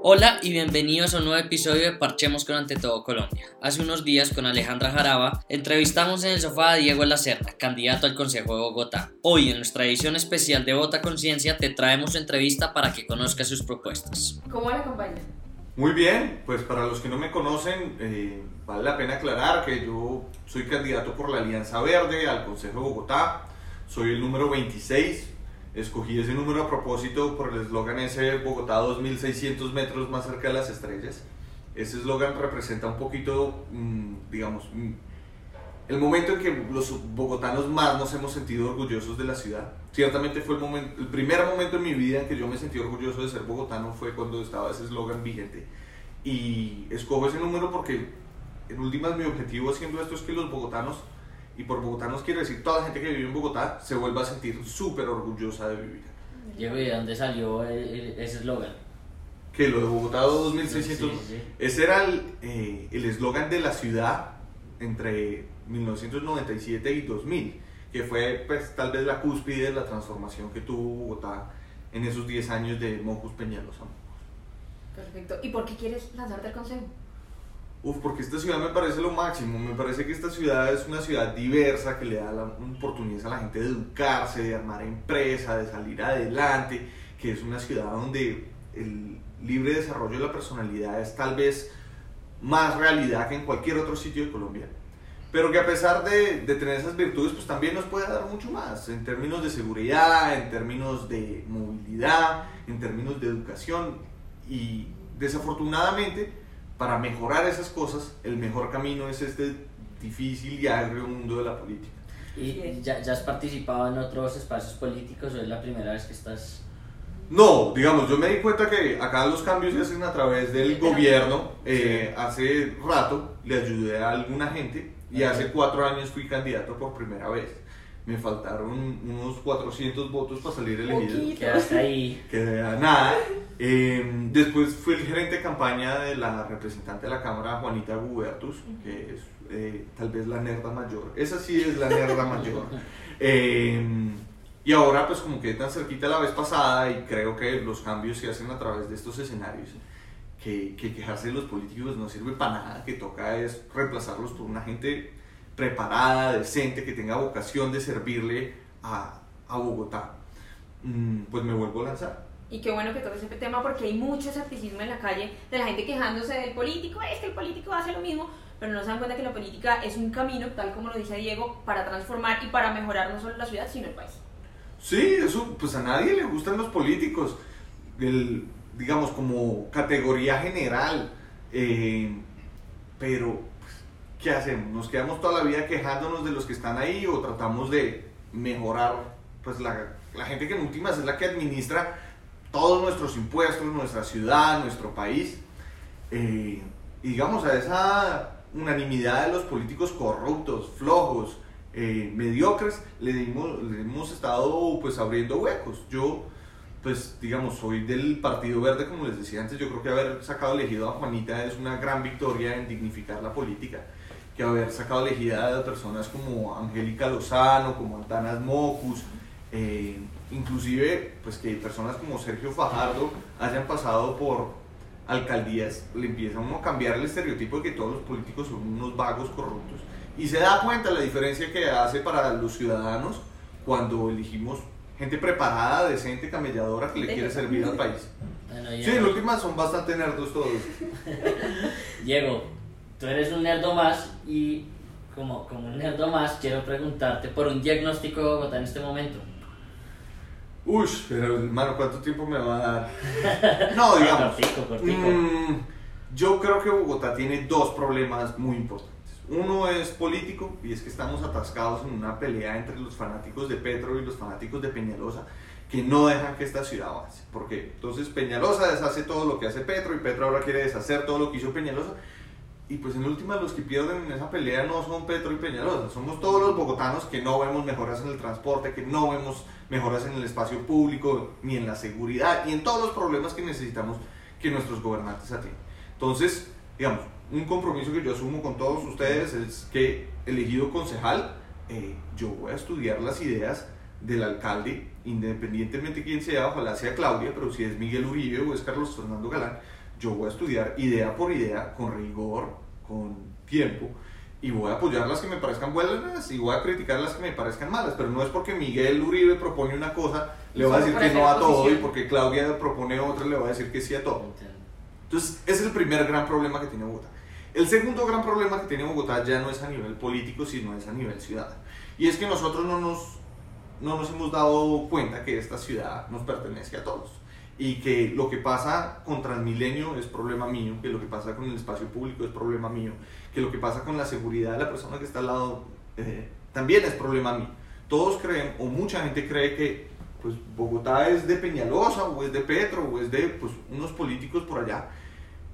Hola y bienvenidos a un nuevo episodio de Parchemos con Ante Todo Colombia. Hace unos días con Alejandra Jaraba entrevistamos en el sofá a Diego Lacerda, candidato al Consejo de Bogotá. Hoy en nuestra edición especial de Vota Conciencia te traemos su entrevista para que conozcas sus propuestas. ¿Cómo la acompaña? Muy bien, pues para los que no me conocen, eh, vale la pena aclarar que yo soy candidato por la Alianza Verde al Consejo de Bogotá, soy el número 26, escogí ese número a propósito por el eslogan ese Bogotá 2600 metros más cerca de las estrellas. Ese eslogan representa un poquito, mm, digamos, mm, el momento en que los bogotanos más nos hemos sentido orgullosos de la ciudad. Ciertamente fue el, momento, el primer momento en mi vida en que yo me sentí orgulloso de ser bogotano fue cuando estaba ese eslogan vigente. Y escojo ese número porque en últimas mi objetivo haciendo esto es que los bogotanos, y por bogotanos quiero decir toda la gente que vive en Bogotá, se vuelva a sentir súper orgullosa de vivir. Diego, ¿y de dónde salió el- el- ese eslogan? Que lo de Bogotá 2600, Sí, sí. ese era el eh, el eslogan de la ciudad entre 1997 y 2000, que fue pues tal vez la cúspide de la transformación que tuvo Bogotá en esos 10 años de Mocus Peñalosa. Perfecto. ¿Y por qué quieres lanzarte al consejo? Uf, porque esta ciudad me parece lo máximo, me parece que esta ciudad es una ciudad diversa que le da la oportunidad a la gente de educarse, de armar empresa, de salir adelante, que es una ciudad donde el libre desarrollo de la personalidad es tal vez más realidad que en cualquier otro sitio de Colombia. Pero que a pesar de, de tener esas virtudes, pues también nos puede dar mucho más en términos de seguridad, en términos de movilidad, en términos de educación. Y desafortunadamente, para mejorar esas cosas, el mejor camino es este difícil y agrio mundo de la política. ¿Y ya, ya has participado en otros espacios políticos o es la primera vez que estás...? No, digamos, yo me di cuenta que acá los cambios se hacen a través del gobierno. Eh, hace rato le ayudé a alguna gente y Ok. hace cuatro años fui candidato por primera vez. Me faltaron unos 400 votos para salir elegido. Quedaste ahí. Que a nada. Eh, después fui el gerente de campaña de la representante de la Cámara, Juanita Gubertus, que es eh, tal vez la nerda mayor. Esa sí es la nerda mayor. Eh, y ahora pues como quedé tan cerquita la vez pasada y creo que los cambios se hacen a través de estos escenarios. Que, que quejarse de los políticos no sirve para nada, que toca es reemplazarlos por una gente preparada, decente, que tenga vocación de servirle a, a Bogotá. Mm, pues me vuelvo a lanzar. Y qué bueno que toques ese tema porque hay mucho escepticismo en la calle de la gente quejándose del político. Es que el político hace lo mismo, pero no se dan cuenta que la política es un camino, tal como lo dice Diego, para transformar y para mejorar no solo la ciudad, sino el país. Sí, eso, pues a nadie le gustan los políticos, el, digamos, como categoría general. eh, pero, ¿qué hacemos? ¿Nos quedamos toda la vida quejándonos de los que están ahí o tratamos de mejorar? Pues la, la gente que en últimas es la que administra todos nuestros impuestos, nuestra ciudad, nuestro país. Eh, y digamos, a esa unanimidad de los políticos corruptos, flojos, eh, mediocres, le, dimos, le hemos estado pues abriendo huecos. Yo, pues digamos, soy del Partido Verde, como les decía antes, yo creo que haber sacado elegido a Juanita es una gran victoria en dignificar la política. Que haber sacado elegida a personas como Angélica Lozano, como Antanas Mocus, eh, inclusive pues que personas como Sergio Fajardo hayan pasado por alcaldías, le empieza uno a cambiar el estereotipo de que todos los políticos son unos vagos corruptos. Y se da cuenta la diferencia que hace para los ciudadanos cuando elegimos gente preparada, decente, camelladora que le quiere servir al país. Bueno, Sí, en últimas son bastante nerdos todos. Diego, tú eres un nerdo más y como, como un nerdo más quiero preguntarte por un diagnóstico de Bogotá en este momento. Uy, pero hermano, ¿cuánto tiempo me va a dar? No, digamos. Cortico, cortico. Mm, yo creo que Bogotá tiene dos problemas muy importantes. Uno es político y es que estamos atascados en una pelea entre los fanáticos de Petro y los fanáticos de Peñalosa que no dejan que esta ciudad avance. Porque entonces Peñalosa deshace todo lo que hace Petro y Petro ahora quiere deshacer todo lo que hizo Peñalosa. Y pues en última los que pierden en esa pelea no son Petro y Peñalosa, somos todos los bogotanos que no vemos mejoras en el transporte, que no vemos mejoras en el espacio público, ni en la seguridad, y en todos los problemas que necesitamos que nuestros gobernantes atiendan. Entonces, digamos, un compromiso que yo asumo con todos ustedes es que elegido concejal, eh, yo voy a estudiar las ideas del alcalde, independientemente quién sea, ojalá sea Claudia, pero si es Miguel Uribe o es Carlos Fernando Galán, yo voy a estudiar idea por idea, con rigor, con tiempo, y voy a apoyar las que me parezcan buenas y voy a criticar las que me parezcan malas, pero no es porque Miguel Uribe propone una cosa, le voy a decir que no a todo, y porque Claudia propone otra, le voy a decir que sí a todo. Entonces, ese es el primer gran problema que tiene Bogotá. El segundo gran problema que tiene Bogotá ya no es a nivel político, sino es a nivel ciudad. Y es que nosotros no nos, no nos hemos dado cuenta que esta ciudad nos pertenece a todos y que lo que pasa con Transmilenio es problema mío, que lo que pasa con el espacio público es problema mío, que lo que pasa con la seguridad de la persona que está al lado eh, también es problema mío. Todos creen, o mucha gente cree que pues, Bogotá es de Peñalosa, o es de Petro, o es de pues, unos políticos por allá,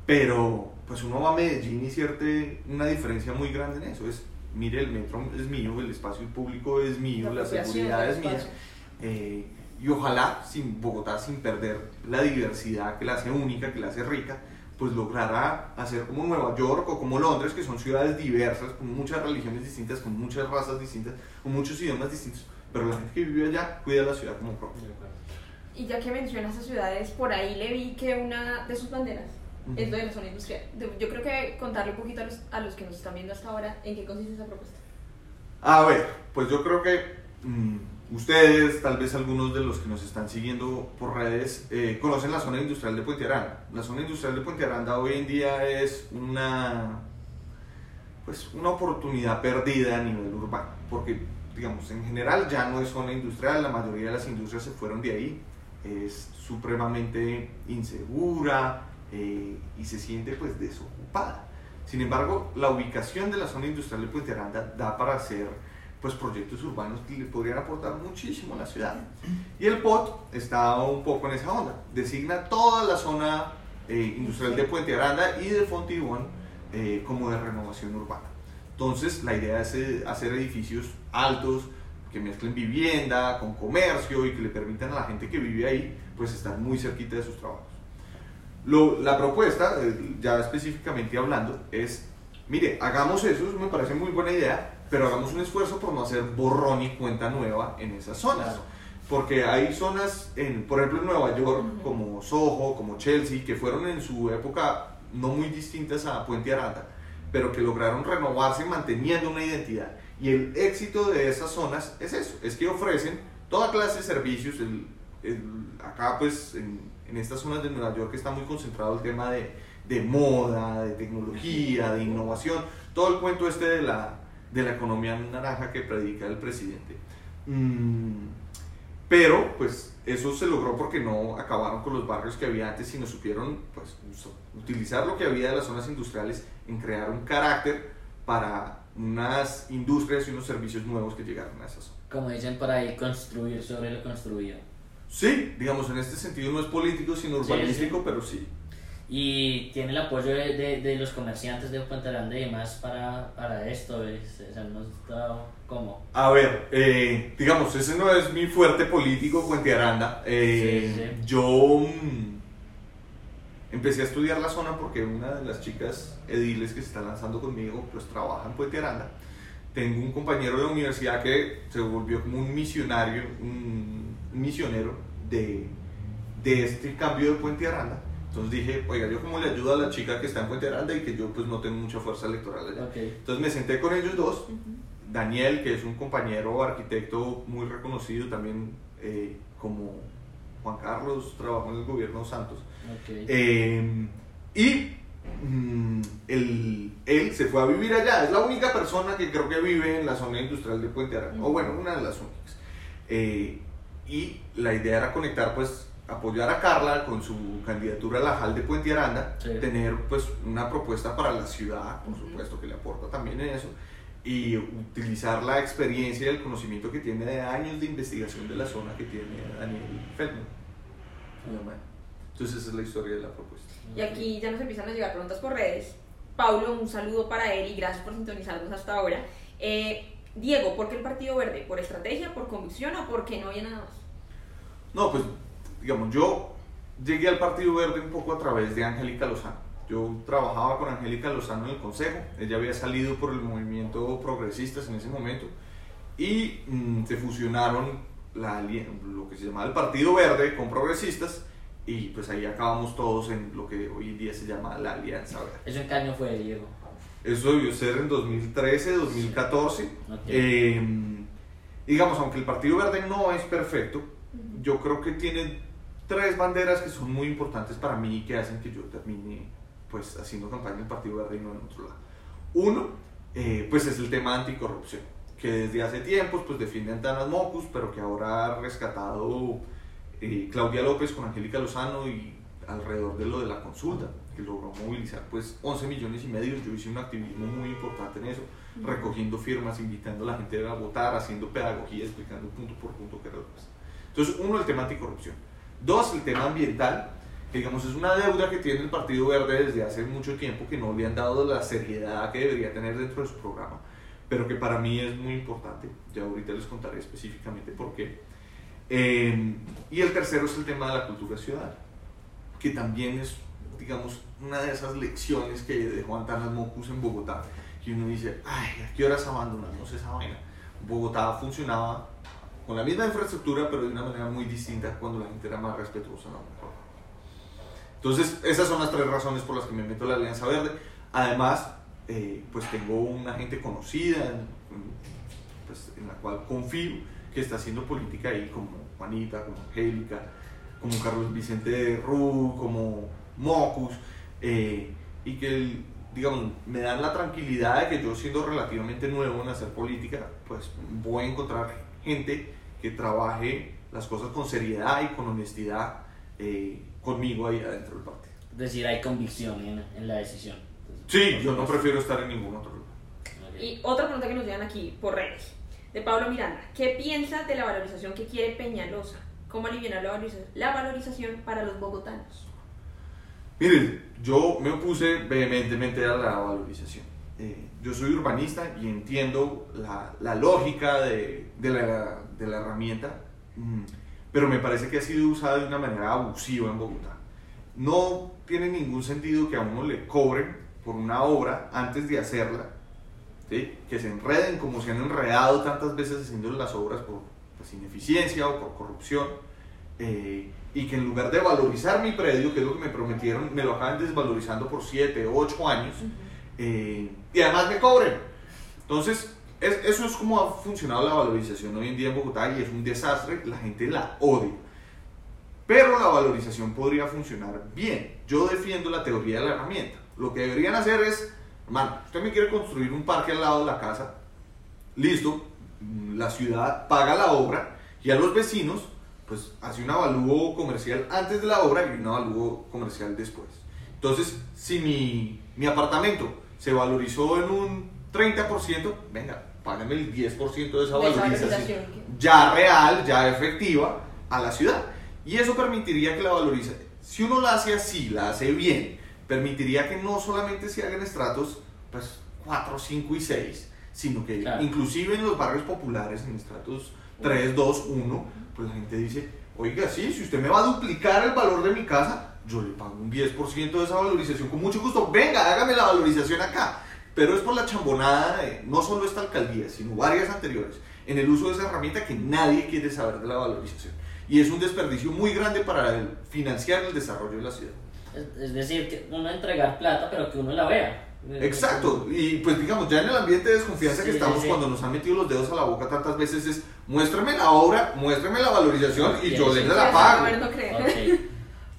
pero pues uno va a Medellín y siente una diferencia muy grande en eso. Es, mire, el metro es mío, el espacio público es mío, la, seguridad es mía. Eh, y ojalá sin Bogotá, sin perder la diversidad que la hace única, que la hace rica, pues logrará hacer como Nueva York o como Londres, que son ciudades diversas, con muchas religiones distintas, con muchas razas distintas, con muchos idiomas distintos, pero la gente que vive allá cuida la ciudad como propia. Y ya que mencionas esas ciudades, por ahí le vi que una de sus banderas es lo de la zona industrial. Yo creo que contarle un poquito a los, a los que nos están viendo hasta ahora en qué consiste esa propuesta. A ver, pues yo creo que mm, ustedes, tal vez algunos de los que nos están siguiendo por redes, eh, conocen la zona industrial de Puente Aranda. La zona industrial de Puente Aranda hoy en día es una, pues, una oportunidad perdida a nivel urbano, porque digamos, en general ya no es zona industrial, la mayoría de las industrias se fueron de ahí, es supremamente insegura, eh, y se siente pues desocupada. Sin embargo, la ubicación de la zona industrial de Puente Aranda da para hacer pues proyectos urbanos que le podrían aportar muchísimo a la ciudad. Y el POT está un poco en esa onda. Designa toda la zona eh, industrial de Puente Aranda y de Fontibón eh, como de renovación urbana. Entonces, la idea es hacer edificios altos que mezclen vivienda con comercio y que le permitan a la gente que vive ahí pues estar muy cerquita de sus trabajos la propuesta, eh, ya específicamente hablando, es, mire, hagamos eso, me parece muy buena idea, pero hagamos un esfuerzo por no hacer borrón y cuenta nueva en esas zonas. Porque hay zonas, en, por ejemplo en Nueva York, como Soho, como Chelsea, que fueron en su época no muy distintas a Puente Aranda, pero que lograron renovarse manteniendo una identidad. Y el éxito de esas zonas es eso, es que ofrecen toda clase de servicios. acá pues en, en estas zonas de Nueva York está muy concentrado el tema de, de moda, de tecnología, de innovación, todo el cuento este de la, de la economía naranja que predica el presidente. Mm, pero pues eso se logró porque no acabaron con los barrios que había antes, sino supieron pues, utilizar lo que había de las zonas industriales en crear un carácter para unas industrias y unos servicios nuevos que llegaron a esas zonas. Como dicen por ahí, construir sobre lo construido. Sí, digamos, en este sentido no es político, sino urbanístico, pero sí. Y tiene el apoyo de, de, los comerciantes de Puente Grande y demás para, para esto, ¿es? ¿cómo? A ver, eh, digamos, ese no es mi fuerte político, Puente Aranda. Eh, yo mm, empecé a estudiar la zona porque una de las chicas ediles que se está lanzando conmigo, pues trabaja en Puente Aranda. Tengo un compañero de universidad que se volvió como un misionario, un misionero de, de este cambio de Puente Aranda. Entonces dije, oiga, yo como le ayudo a la chica que está en Puente Aranda y que yo pues no tengo mucha fuerza electoral allá. Entonces me senté con ellos dos, Daniel, que es un compañero arquitecto muy reconocido también eh, como Juan Carlos, trabajó en el gobierno Santos. Eh, y mm, él, él, se fue a vivir allá, es la única persona que creo que vive en la zona industrial de Puente Aranda, o bueno, una de las únicas. Eh, y la idea era conectar, pues, apoyar a Carla con su candidatura a la JAL de Puente Aranda, tener, pues, una propuesta para la ciudad, por supuesto, que le aporta también en eso, y utilizar la experiencia y el conocimiento que tiene de años de investigación de la zona que tiene Daniel Feldman. Entonces esa es la historia de la propuesta. Y aquí ya nos empiezan a llegar preguntas por redes. Paulo, un saludo para él y gracias por sintonizarnos hasta ahora. Eh, Diego, ¿por qué el Partido Verde? ¿Por estrategia, por convicción o por qué no había nada más? No, pues, digamos, yo llegué al Partido Verde un poco a través de Angélica Lozano. Yo trabajaba con Angélica Lozano en el Consejo, ella había salido por el movimiento progresistas en ese momento y mm, se fusionaron la, lo que se llamaba el Partido Verde con progresistas y pues ahí acabamos todos en lo que hoy en día se llama la Alianza Verde. ¿Eso en qué año fue, Diego? Eso debió ser en 2013, 2014. Ok. Eh, digamos, aunque el Partido Verde no es perfecto, yo creo que tiene tres banderas que son muy importantes para mí y que hacen que yo termine pues haciendo campaña en el Partido Verde y no en otro lado. Uno, eh, pues es el tema anticorrupción, que desde hace tiempos pues defiende Antanas Mocus, pero que ahora ha rescatado eh, Claudia López con Angélica Lozano y alrededor de lo de la consulta, que logró movilizar pues 11 millones y medio. Yo hice un activismo muy importante en eso, recogiendo firmas, invitando a la gente a votar, haciendo pedagogía, explicando punto por punto qué era lo que pasa. Entonces, uno, el tema anticorrupción. Dos, el tema ambiental, que digamos es una deuda que tiene el Partido Verde desde hace mucho tiempo, que no le han dado la seriedad que debería tener dentro de su programa, pero que para mí es muy importante. Ya ahorita les contaré específicamente por qué. Eh, y el tercero es el tema de la cultura ciudadana, que también es, digamos, una de esas lecciones que dejó Antanas Mocus en Bogotá, que uno dice, ay, ¿a qué horas abandonamos esa vaina? Bogotá funcionaba con la misma infraestructura, pero de una manera muy distinta cuando la gente era más respetuosa. ¿no? Entonces, esas son las tres razones por las que me meto a la Alianza Verde. Además, eh, pues tengo una gente conocida, en, pues, en la cual confío que está haciendo política ahí, como Juanita, como Angélica, como Carlos Vicente de Ru, como Mocus, eh, y que, digamos, me dan la tranquilidad de que yo siendo relativamente nuevo en hacer política, pues voy a encontrar gente que trabaje las cosas con seriedad y con honestidad eh, conmigo ahí adentro del partido. Es decir, hay convicción en, en la decisión. Sí, yo no prefiero estar en ningún otro lugar. Ok. Y otra pregunta que nos llegan aquí por redes, de Pablo Miranda. ¿Qué piensa de la valorización que quiere Peñalosa? ¿Cómo aliviar la, valoriza- la valorización para los bogotanos? Miren, yo me opuse vehementemente a la valorización. Eh, yo soy urbanista y entiendo la, la lógica de, de la, de la herramienta, mm, pero me parece que ha sido usada de una manera abusiva en Bogotá. No tiene ningún sentido que a uno le cobren por una obra antes de hacerla, ¿sí? que se enreden como se han enredado tantas veces haciendo las obras por pues, ineficiencia o por corrupción, eh, y que en lugar de valorizar mi predio, que es lo que me prometieron, me lo acaban desvalorizando por 7, 8 años, eh, y además me cobren. Entonces, es- eso es como ha funcionado la valorización hoy en día en Bogotá y es un desastre, la gente la odia. Pero la valorización podría funcionar bien. Yo defiendo la teoría de la herramienta. Lo que deberían hacer es, hermano, usted me quiere construir un parque al lado de la casa, listo, la ciudad paga la obra y a los vecinos pues hace un avalúo comercial antes de la obra y un avalúo comercial después. Entonces, si mi, mi apartamento se valorizó en un 30%, venga, págame el 10% de esa De esa valorización valorización. ya real, ya efectiva a la ciudad. Y eso permitiría que la valorización, si uno la hace así, la hace bien, permitiría que no solamente se hagan estratos pues 4, 5 y 6, sino que Claro. inclusive en los barrios populares, en estratos 3, 2, 1, pues la gente dice, oiga, sí, si usted me va a duplicar el valor de mi casa, yo le pago un 10% de esa valorización con mucho gusto, venga, hágame la valorización acá. Pero es por la chambonada de no solo esta alcaldía, sino varias anteriores, en el uso de esa herramienta que nadie quiere saber de la valorización. Y es un desperdicio muy grande para el- financiar el desarrollo de la ciudad. Es, decir, que uno entregar plata, pero que uno la vea. Exacto, y pues digamos, ya en el ambiente de desconfianza que Sí, estamos sí. cuando nos han metido los dedos a la boca tantas veces es, muéstrame la obra, muéstrame la valorización y Sí, yo sí. les la pago. a ver, no creo. Ok.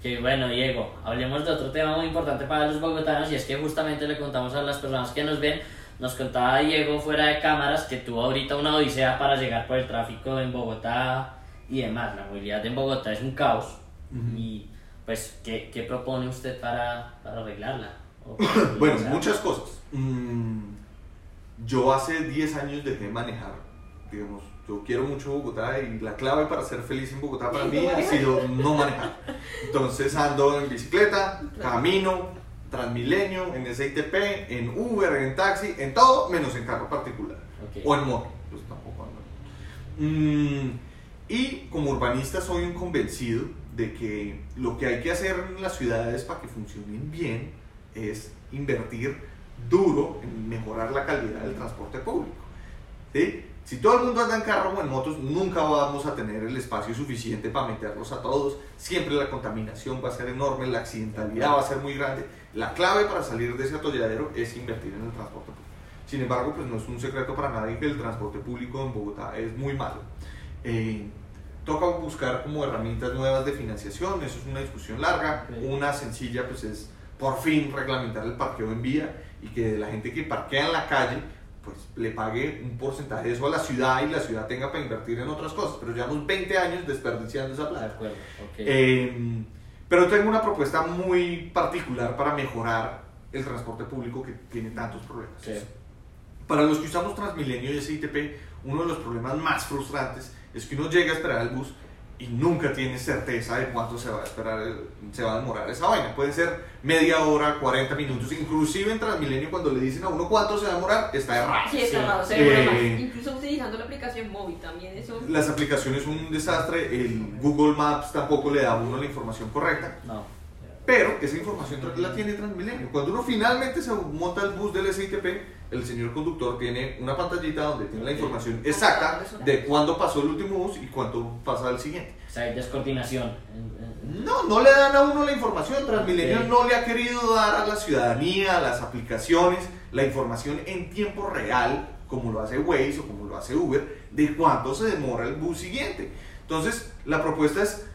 Que bueno, Diego, hablemos de otro tema muy importante para los bogotanos y es que justamente le contamos a las personas que nos ven, nos contaba Diego fuera de cámaras que tuvo ahorita una odisea para llegar por el tráfico en Bogotá y demás. La movilidad en Bogotá es un caos Ujú. y pues, ¿qué, qué propone usted para, para arreglarla? Bueno, muchas cosas. Mm, yo hace 10 años dejé de manejar, digamos, yo quiero mucho Bogotá y la clave para ser feliz en Bogotá para ¿No mí ha sido no manejar. Entonces ando en bicicleta, camino, Transmilenio, en SITP, en Uber, en taxi, en todo, menos en carro particular. ok. O en moto, pues tampoco ando. Mm, y como urbanista soy un convencido de que lo que hay que hacer en las ciudades para que funcionen bien es invertir duro en mejorar la calidad del transporte público. ¿sí? Si todo el mundo anda en carro o en motos, nunca vamos a tener el espacio suficiente para meterlos a todos. Siempre la contaminación va a ser enorme, la accidentalidad va a ser muy grande. La clave para salir de ese atolladero es invertir en el transporte público. Sin embargo, pues no es un secreto para nadie que el transporte público en Bogotá es muy malo. Eh, toca buscar como herramientas nuevas de financiación, eso es una discusión larga. Ok. Una sencilla pues es por fin reglamentar el parqueo en vía y que la gente que parquea en la calle pues le pague un porcentaje de eso a la ciudad y la ciudad tenga para invertir en otras cosas. Pero llevamos 20 años desperdiciando esa De plata. acuerdo, ok. Eh, pero tengo una propuesta muy particular para mejorar el transporte público que tiene tantos problemas. Sí. Para los que usamos Transmilenio y SITP, uno de los problemas más frustrantes es que uno llega a esperar el bus y nunca tiene certeza de cuánto se va a esperar, se va a demorar esa vaina. Puede ser media hora, 40 minutos, inclusive en Transmilenio cuando le dicen a uno cuánto se va a demorar, está errado. Sí, está Sí. raro, se demora más. Eh, Incluso utilizando la aplicación móvil también eso. Las aplicaciones son un desastre, el Google Maps tampoco le da a uno la información correcta. No. Pero esa información la tiene Transmilenio. Cuando uno finalmente se monta el bus del SITP, el señor conductor tiene una pantallita donde tiene la información exacta de cuándo pasó el último bus y cuánto pasa el siguiente. O sea, hay descoordinación. No, no le dan a uno la información. Transmilenio Ok. no le ha querido dar a la ciudadanía, a las aplicaciones, la información en tiempo real, como lo hace Waze o como lo hace Uber, de cuánto se demora el bus siguiente. Entonces, la propuesta es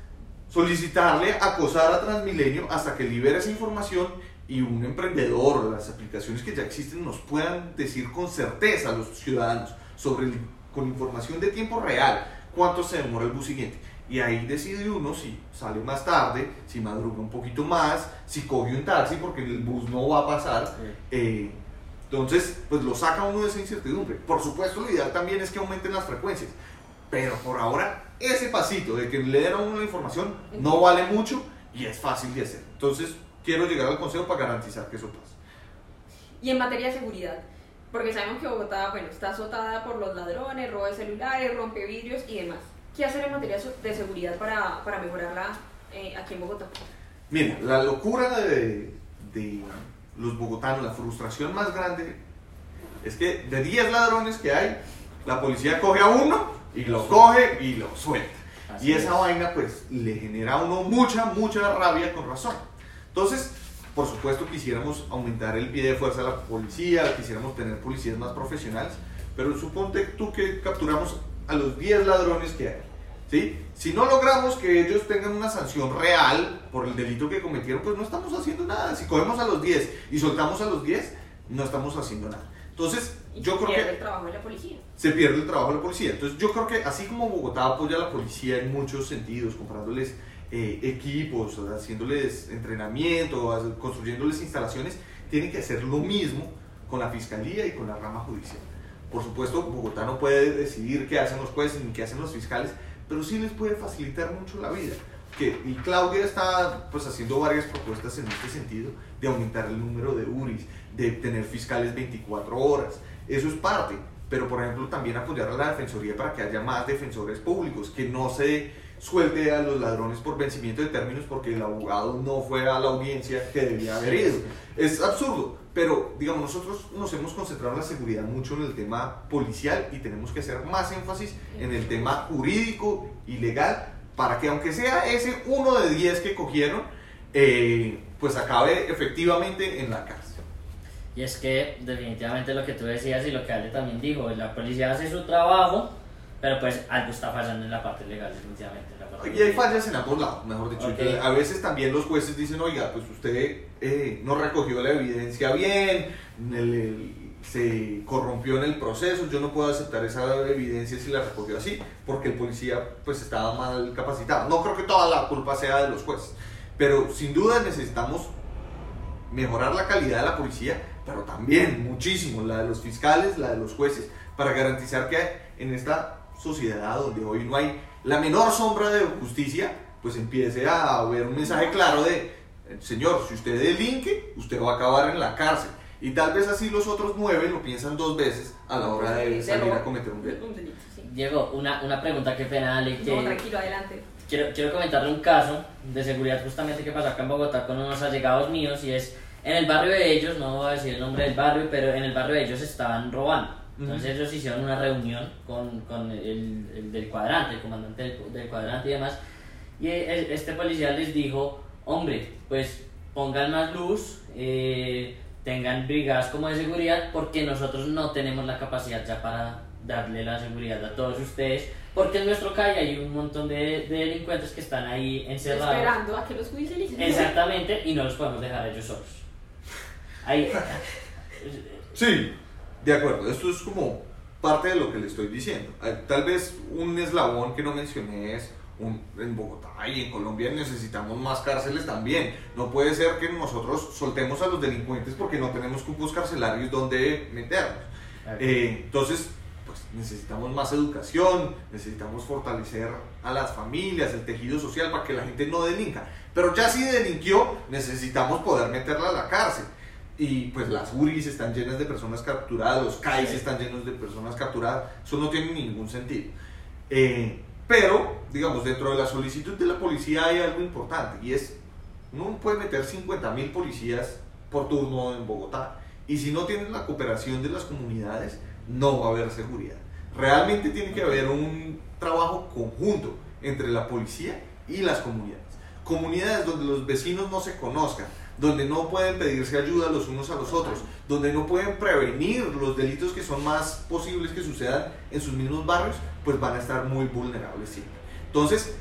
solicitarle acosar a Transmilenio hasta que libere esa información y un emprendedor, las aplicaciones que ya existen, nos puedan decir con certeza a los ciudadanos sobre el- con información de tiempo real cuánto se demora el bus siguiente. Y ahí decide uno si sale más tarde, si madruga un poquito más, si coge un taxi porque el bus no va a pasar. Eh, entonces, pues lo saca uno de esa incertidumbre. Por supuesto, lo ideal también es que aumenten las frecuencias. Pero por ahora, ese pasito de que le den a uno la información no vale mucho y es fácil de hacer. Entonces, quiero llegar al consejo para garantizar que eso pase. Y en materia de seguridad, porque sabemos que Bogotá, bueno, está azotada por los ladrones, robo de celulares, rompevidrios y demás. ¿Qué hacer en materia de seguridad para, para mejorarla eh, aquí en Bogotá? Mira, la locura de, de los bogotanos, la frustración más grande es que de 10 ladrones que hay, la policía coge a uno y lo coge y lo suelta. Así y esa es. vaina pues le genera a uno mucha, mucha rabia con razón. Entonces, por supuesto quisiéramos aumentar el pie de fuerza de la policía, quisiéramos tener policías más profesionales, pero suponte tú que capturamos a los 10 ladrones que hay. ¿sí? Si no logramos que ellos tengan una sanción real por el delito que cometieron, pues no estamos haciendo nada. Si cogemos a los 10 y soltamos a los 10, no estamos haciendo nada. Entonces, Y yo se creo pierde que el trabajo de la policía. se pierde el trabajo de la policía. Entonces yo creo que así como Bogotá apoya a la policía en muchos sentidos, comprándoles eh, equipos, haciéndoles entrenamiento, construyéndoles instalaciones, tiene que hacer lo mismo con la fiscalía y con la rama judicial. Por supuesto, Bogotá no puede decidir qué hacen los jueces ni qué hacen los fiscales, pero sí les puede facilitar mucho la vida. Que, y Claudia está pues, haciendo varias propuestas en este sentido, de aumentar el número de URIs, de tener fiscales 24 horas. Eso es parte, pero por ejemplo también apoyar a la defensoría para que haya más defensores públicos, que no se suelte a los ladrones por vencimiento de términos porque el abogado no fue a la audiencia que debía haber ido. Es absurdo, pero digamos, nosotros nos hemos concentrado en la seguridad mucho en el tema policial y tenemos que hacer más énfasis en el tema jurídico y legal para que aunque sea ese uno de 10 que cogieron, eh, pues acabe efectivamente en la cárcel. Y es que definitivamente lo que tú decías y lo que Ale también dijo, la policía hace su trabajo, pero pues algo está fallando en la parte legal, definitivamente. parte Y hay fallas en ambos lados, mejor dicho. Ok. que A veces también los jueces dicen, oiga, pues usted eh, no recogió la evidencia bien, el- el- se corrompió en el proceso, yo no puedo aceptar esa evidencia si la recogió así, porque el policía pues estaba mal capacitado. No creo que toda la culpa sea de los jueces, pero sin duda necesitamos mejorar la calidad de la policía, pero también muchísimo la de los fiscales, la de los jueces, para garantizar que en esta sociedad donde hoy no hay la menor sombra de justicia, pues empiece a haber un mensaje claro de, señor, si usted delinque, usted va a acabar en la cárcel. Y tal vez así los otros nueve lo piensan dos veces a la hora de salir a cometer un delito. Diego, una, una pregunta que pena, Ale, que No, tranquilo, adelante. quiero, quiero comentarle un caso de seguridad justamente que pasó acá en Bogotá con unos allegados míos y es en el barrio de ellos, no voy a decir el nombre del barrio, pero en el barrio de ellos estaban robando. Entonces ellos hicieron una reunión con, con el, el, del cuadrante, el comandante del, del, cuadrante y demás, y este policía les dijo, hombre, pues pongan más luz, eh, tengan brigadas como de seguridad, porque nosotros no tenemos la capacidad ya para darle la seguridad a todos ustedes, porque en nuestro calle hay un montón de, de delincuentes que están ahí encerrados. Esperando a que los judicialicen. Exactamente, y no los podemos dejar ellos solos. Ahí. Sí, de acuerdo, esto es como parte de lo que le estoy diciendo. Tal vez un eslabón que no mencioné es un, en Bogotá y en Colombia necesitamos más cárceles también. No puede ser que nosotros soltemos a los delincuentes porque no tenemos cupos carcelarios donde meternos. Eh, entonces, pues necesitamos más educación, necesitamos fortalecer a las familias, el tejido social para que la gente no delinca. Pero ya si delinquió, necesitamos poder meterla a la cárcel y pues las URIs están llenas de personas capturadas, los CAIs están llenos de personas capturadas, eso no tiene ningún sentido. Eh, pero, digamos, dentro de la solicitud de la policía hay algo importante y es, no puede meter 50 mil policías por turno en Bogotá y si no tienen la cooperación de las comunidades, no va a haber seguridad. Realmente tiene que haber un trabajo conjunto entre la policía y las comunidades. Comunidades donde los vecinos no se conozcan, donde no pueden pedirse ayuda los unos a los otros, donde no pueden prevenir los delitos que son más posibles que sucedan en sus mismos barrios, pues van a estar muy vulnerables siempre. Entonces,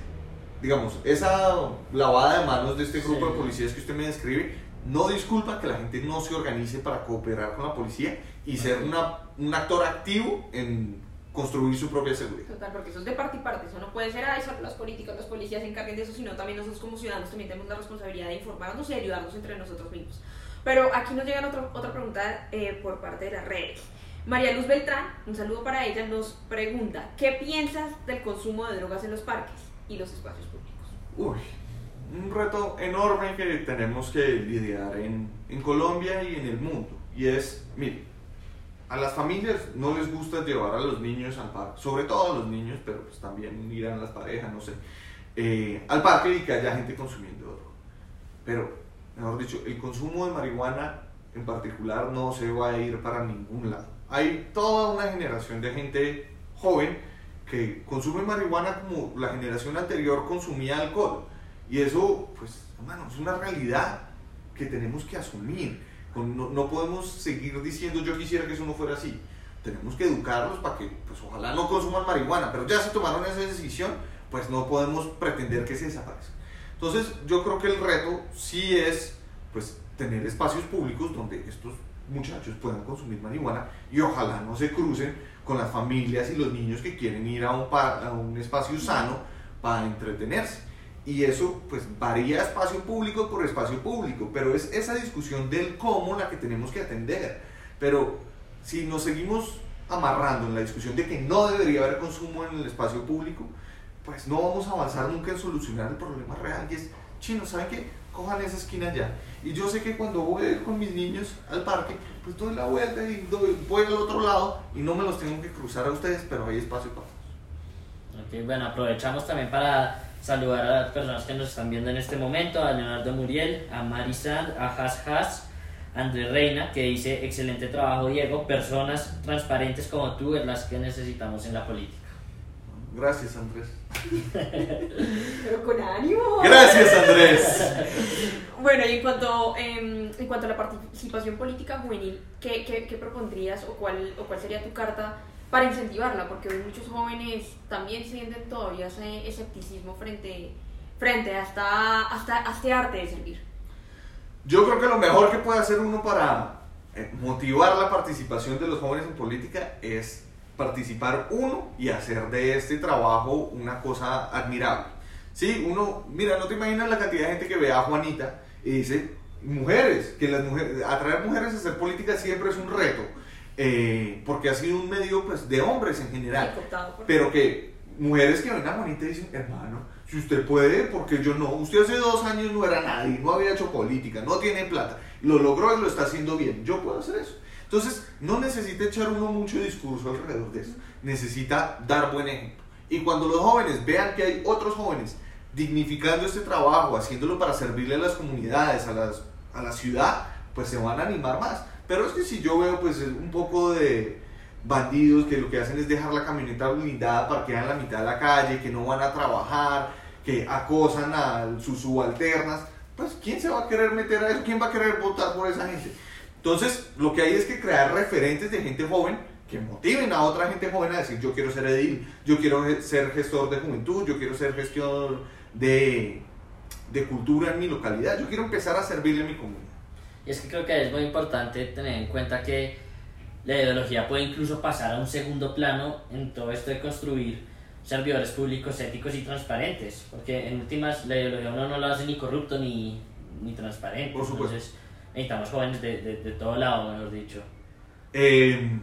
digamos, esa lavada de manos de este grupo de policías que usted me describe, no disculpa que la gente no se organice para cooperar con la policía y ser una, un actor activo en construir su propia seguridad. Total, porque eso es de parte y parte, eso no puede ser, ay, solo los políticos, los policías se encarguen de eso, sino también nosotros como ciudadanos también tenemos la responsabilidad de informarnos y ayudarnos entre nosotros mismos. Pero aquí nos llega otra, otra pregunta eh, por parte de las redes. María Luz Beltrán, un saludo para ella, nos pregunta, ¿qué piensas del consumo de drogas en los parques y los espacios públicos? Uy, un reto enorme que tenemos que lidiar en, en Colombia y en el mundo. Y es, mire, a las familias no les gusta llevar a los niños al parque, sobre todo a los niños, pero pues también irán las parejas, no sé, eh, al parque y que haya gente consumiendo droga. Pero, mejor dicho, el consumo de marihuana en particular no se va a ir para ningún lado. Hay toda una generación de gente joven que consume marihuana como la generación anterior consumía alcohol. Y eso, pues, hermano, es una realidad que tenemos que asumir no, no, podemos seguir diciendo yo quisiera que eso no fuera así. Tenemos que educarlos para que, pues ojalá no consuman marihuana, pero ya se tomaron esa decisión, pues no podemos pretender que se desaparezca. Entonces yo creo que el reto sí es, pues, tener espacios públicos donde estos muchachos puedan consumir marihuana y ojalá no se crucen con las familias y los niños que quieren ir a un, a un espacio sano para entretenerse y eso pues varía espacio público por espacio público, pero es esa discusión del cómo la que tenemos que atender. Pero si nos seguimos amarrando en la discusión de que no debería haber consumo en el espacio público, pues no vamos a avanzar nunca en solucionar el problema real y es, chino, ¿saben qué? Cojan esa esquina ya. Y yo sé que cuando voy con mis niños al parque, pues doy la vuelta y voy al otro lado y no me los tengo que cruzar a ustedes, pero hay espacio para todos. Ok, bueno, aprovechamos también para saludar a las personas que nos están viendo en este momento, a Leonardo Muriel, a Marisand, a Has Has, a André Reina, que dice, excelente trabajo Diego, personas transparentes como tú es las que necesitamos en la política. Gracias Andrés. Pero con ánimo. Gracias Andrés. bueno, y en cuanto, em, en cuanto a la participación política juvenil, ¿qué, qué, qué propondrías o cuál, o cuál sería tu carta? Para incentivarla, porque muchos jóvenes también sienten todavía ese escepticismo frente, frente hasta, hasta, este arte de servir. Yo creo que lo mejor que puede hacer uno para eh, motivar la participación de los jóvenes en política es participar uno y hacer de este trabajo una cosa admirable. Sí, uno, mira, no te imaginas la cantidad de gente que ve a Juanita y dice, mujeres, que las mujeres, atraer mujeres a hacer política siempre es un reto eh, porque ha sido un medio pues, de hombres en general. pero que mujeres que ven a Juanita dicen, hermano, si usted puede, porque yo no. Usted hace dos años no era nadie, no había hecho política, no tiene plata. Lo logró y lo está haciendo bien. Yo puedo hacer eso. Entonces, no necesita echar uno mucho discurso alrededor de eso. Necesita dar buen ejemplo. Y cuando los jóvenes vean que hay otros jóvenes dignificando este trabajo, haciéndolo para servirle a las comunidades, a, las, a la ciudad, pues se van a animar más. Pero es que si yo veo pues un poco de, bandidos que lo que hacen es dejar la camioneta blindada parqueada en la mitad de la calle, que no van a trabajar, que acosan a sus subalternas, pues ¿quién se va a querer meter a eso? ¿Quién va a querer votar por esa gente? Entonces, lo que hay es que crear referentes de gente joven que motiven a otra gente joven a decir yo quiero ser edil, yo quiero ser gestor de juventud, yo quiero ser gestor de, de cultura en mi localidad, yo quiero empezar a servirle a mi comunidad. Y es que creo que es muy importante tener en cuenta que la ideología puede incluso pasar a un segundo plano en todo esto de construir servidores públicos éticos y transparentes, porque en últimas la ideología uno no lo hace ni corrupto ni, ni transparente. Por supuesto. Entonces necesitamos jóvenes de, de, de todo lado, mejor dicho. Eh,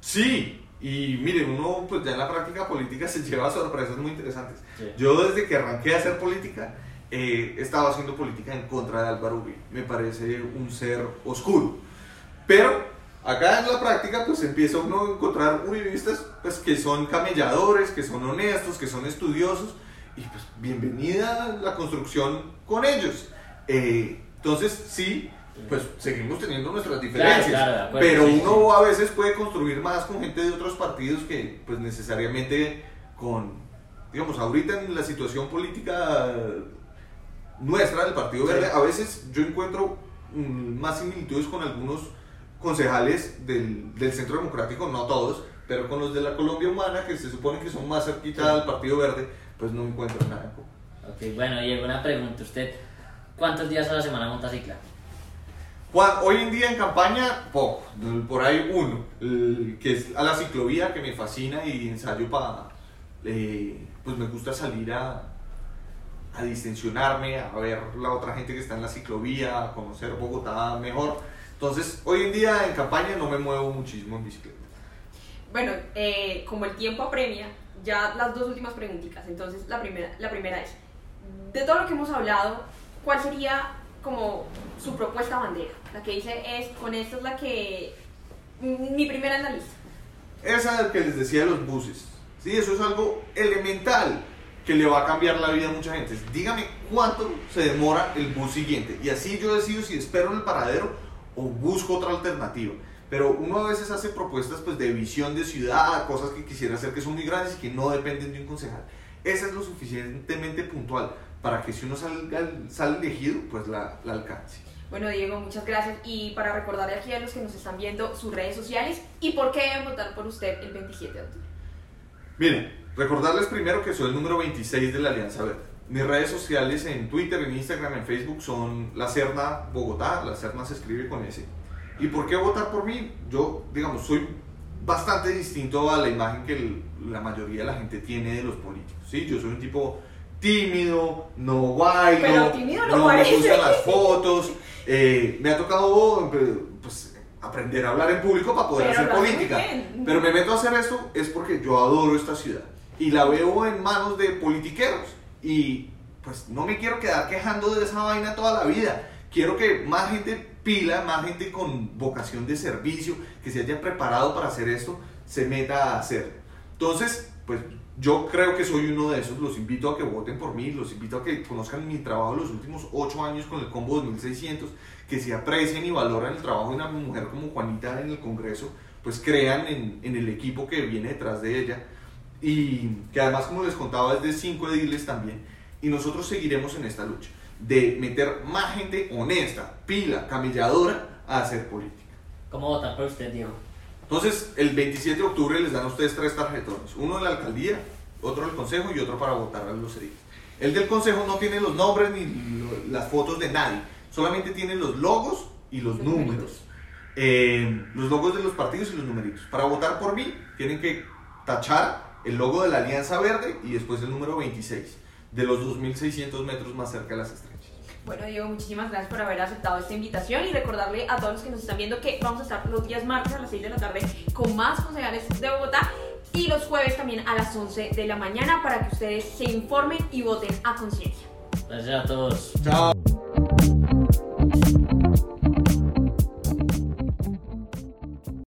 sí, y miren, uno pues ya en la práctica política se lleva sorpresas muy interesantes. Sí. Yo desde que arranqué a hacer política, eh, estaba haciendo política en contra de Álvaro Uribe. Me parece un ser oscuro. Pero acá en la práctica pues empieza uno a encontrar uribistas pues, que son camelladores, que son honestos, que son estudiosos. Y pues bienvenida la construcción con ellos. Eh, entonces sí, pues seguimos teniendo nuestras diferencias. claro, acuerdo, pero sí, uno a veces puede construir más con gente de otros partidos que pues necesariamente con, digamos, ahorita en la situación política nuestra del Partido Sí. Verde, a veces yo encuentro mm, más similitudes con algunos concejales del, del Centro Democrático, no todos, pero con los de la Colombia Humana, que se supone que son más cerquita Sí. al Partido Verde, pues no encuentro nada. Ok, bueno, Diego, una pregunta. ¿Usted cuántos días a la semana monta cicla? Hoy en día en campaña, poco, por ahí uno, el que es a la ciclovía, que me fascina y ensayo para, pues me gusta salir a, a distensionarme, a ver la otra gente que está en la ciclovía, a conocer Bogotá mejor. Entonces, hoy en día en campaña no me muevo muchísimo en bicicleta. Bueno, eh, como el tiempo apremia, ya las dos últimas preguntitas. Entonces, la primera, la primera es, de todo lo que hemos hablado, ¿cuál sería como su propuesta bandera? La que dice es, con esta es la que, mi primera en la lista. Esa que les decía de los buses. Sí, eso es algo elemental que le va a cambiar la vida a mucha gente. Dígame cuánto se demora el bus siguiente. Y así yo decido si espero en el paradero o busco otra alternativa. Pero uno a veces hace propuestas pues, de visión de ciudad, cosas que quisiera hacer que son muy grandes y que no dependen de un concejal. Esa es lo suficientemente puntual para que si uno salga, sale elegido, pues la, la alcance. Bueno, Diego, muchas gracias. Y para recordarle aquí a los que nos están viendo sus redes sociales y por qué deben votar por usted el 27 de octubre. Miren, recordarles primero que soy el número 26 de la Alianza Verde. Mis redes sociales en Twitter, en Instagram, en Facebook son La Serna Bogotá. La Serna se escribe con S. ¿Y por qué votar por mí? Yo, digamos, soy bastante distinto a la imagen que el- la mayoría de la gente tiene de los políticos. ¿sí? Yo soy un tipo tímido, no bailo, tímido no no me gustan las fotos. eh, me ha tocado pues, aprender a hablar en público para poder Pero hacer política. bien. Pero me meto a hacer esto es porque yo adoro esta ciudad y la veo en manos de politiqueros y pues no me quiero quedar quejando de esa vaina toda la vida. Quiero que más gente pila, más gente con vocación de servicio, que se haya preparado para hacer esto, se meta a hacerlo. Entonces, pues yo creo que soy uno de esos. Los invito a que voten por mí, los invito a que conozcan mi trabajo los últimos ocho años con el Combo 2600, que se aprecien y valoren el trabajo de una mujer como Juanita en el Congreso, pues crean en, en el equipo que viene detrás de ella y que además, como les contaba, es de cinco ediles también. Y nosotros seguiremos en esta lucha de meter más gente honesta, pila, camelladora a hacer política. ¿Cómo votar por usted, Diego? Entonces, el 27 de octubre les dan a ustedes tres tarjetones: uno de la alcaldía, otro del consejo y otro para votar a los ediles. El del consejo no tiene los nombres ni las fotos de nadie, solamente tiene los logos y los números. Eh, los logos de los partidos y los numeritos. Para votar por mí, tienen que tachar el logo de la Alianza Verde y después el número 26, de los 2.600 metros más cerca de las estrellas. Bueno, Diego, muchísimas gracias por haber aceptado esta invitación y recordarle a todos los que nos están viendo que vamos a estar los días martes a las 6 de la tarde con más concejales de Bogotá y los jueves también a las 11 de la mañana para que ustedes se informen y voten a conciencia. Gracias a todos. Chao.